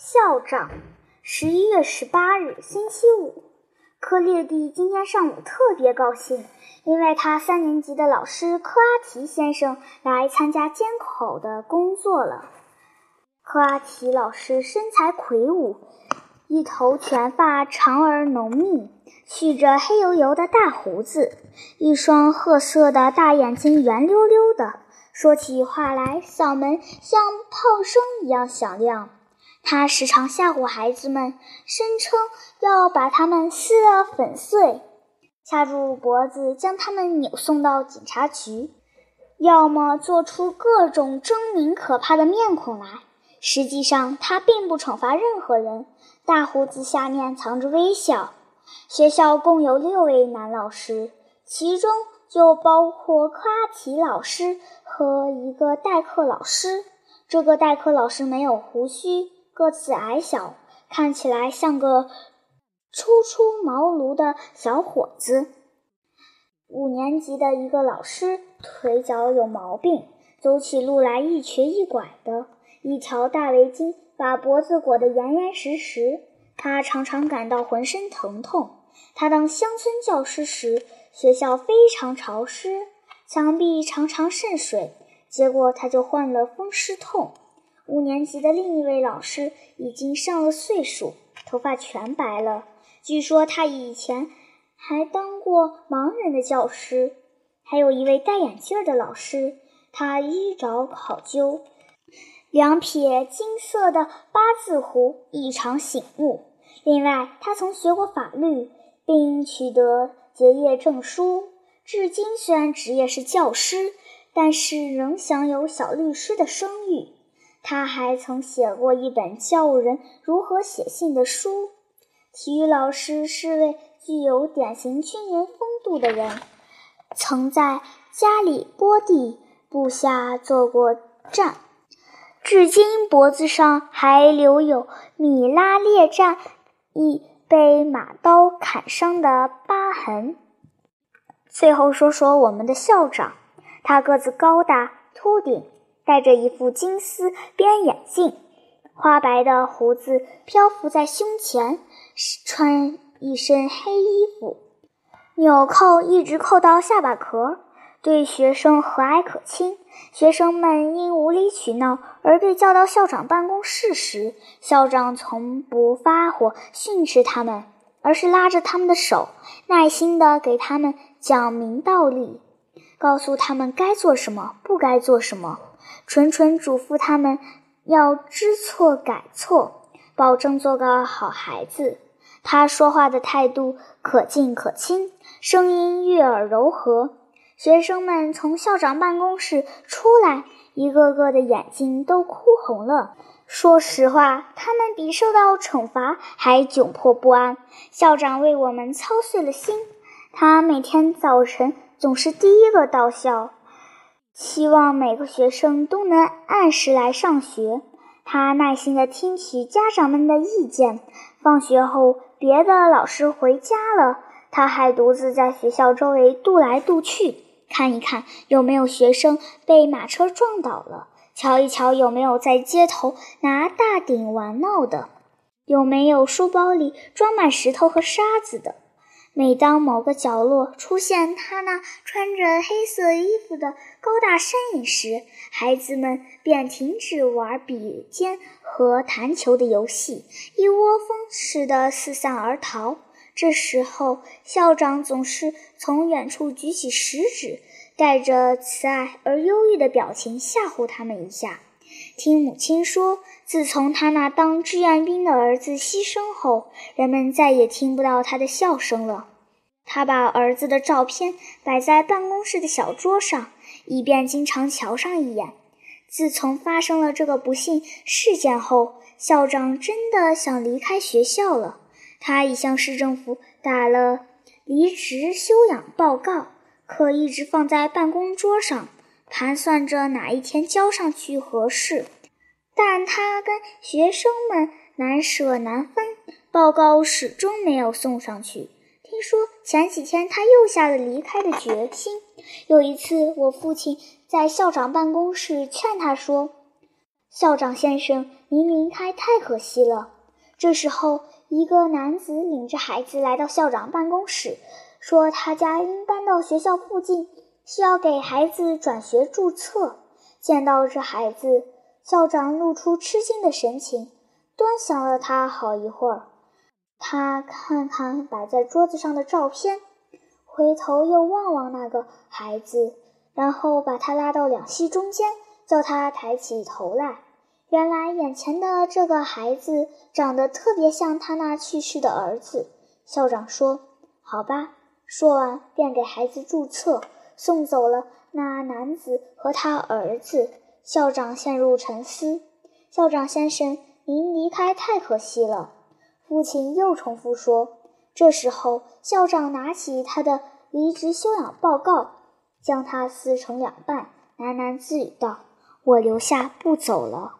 校长，十一月十八日，星期五。克列蒂今天上午特别高兴，因为他三年级的老师克阿提先生来参加监考的工作了。克阿提老师身材魁梧，一头卷发长而浓密，蓄着黑油油的大胡子，一双褐色的大眼睛圆溜溜的，说起话来嗓门像炮声一样响亮。他时常吓唬孩子们，声称要把他们撕得粉碎，掐住脖子将他们扭送到警察局，要么做出各种狰狞可怕的面孔来。实际上，他并不惩罚任何人，大胡子下面藏着微笑。学校共有六位男老师，其中就包括科拉提老师和一个代课老师。这个代课老师没有胡须。个子矮小，看起来像个初出茅庐的小伙子。五年级的一个老师腿脚有毛病，走起路来一瘸一拐的，一条大围巾把脖子裹得严严实实。他常常感到浑身疼痛。他当乡村教师时，学校非常潮湿，墙壁常常渗水，结果他就患了风湿痛。年级的另一位老师已经上了岁数，头发全白了。据说他以前还当过盲人的教师。还有一位戴眼镜的老师，他衣着考究，两撇金色的八字胡异常醒目。另外，他曾学过法律，并取得结业证书。至今虽然职业是教师，但是仍享有小律师的声誉。他还曾写过一本教人如何写信的书。体育老师是位具有典型军人风度的人，曾在加里波第部下做过战，至今脖子上还留有米拉列战役被马刀砍伤的疤痕。最后说说我们的校长，他个子高大，秃顶。戴着一副金丝边眼镜，花白的胡子漂浮在胸前，穿一身黑衣服，纽扣一直扣到下巴壳。对学生和蔼可亲。学生们因无理取闹而被叫到校长办公室时，校长从不发火训斥他们，而是拉着他们的手，耐心地给他们讲明道理，告诉他们该做什么，不该做什么。纯纯嘱咐他们要知错改错，保证做个好孩子。他说话的态度可敬可亲，声音悦耳柔和。学生们从校长办公室出来，一个个的眼睛都哭红了。说实话，他们比受到惩罚还窘迫不安。校长为我们操碎了心，他每天早晨总是第一个到校。希望每个学生都能按时来上学。他耐心地听取家长们的意见。放学后，别的老师回家了，他还独自在学校周围踱来踱去，看一看有没有学生被马车撞倒了，瞧一瞧有没有在街头拿大鼎玩闹的，有没有书包里装满石头和沙子的。每当某个角落出现他那穿着黑色衣服的高大身影时，孩子们便停止玩笔尖和弹球的游戏，一窝蜂似的四散而逃。这时候，校长总是从远处举起食指，带着慈爱而忧郁的表情吓唬他们一下。听母亲说，自从他那当志愿兵的儿子牺牲后，人们再也听不到他的笑声了。他把儿子的照片摆在办公室的小桌上，以便经常瞧上一眼。自从发生了这个不幸事件后，校长真的想离开学校了。他已向市政府打了离职休养报告，可一直放在办公桌上。盘算着哪一天交上去合适，但他跟学生们难舍难分，报告始终没有送上去。听说前几天他又下了离开的决心。有一次，我父亲在校长办公室劝他说：“校长先生，您离开太可惜了。”这时候，一个男子领着孩子来到校长办公室，说他家因搬到学校附近，需要给孩子转学注册。见到这孩子，校长露出吃惊的神情，端详了他好一会儿。他看看摆在桌子上的照片，回头又望望那个孩子，然后把他拉到两膝中间，叫他抬起头来。原来眼前的这个孩子长得特别像他那去世的儿子。校长说：“好吧。”说完便给孩子注册，送走了。那男子和他儿子，校长陷入沉思。校长先生，您离开太可惜了。父亲又重复说。这时候，校长拿起他的离职休养报告，将它撕成两半，喃喃自语道：“我留下不走了。”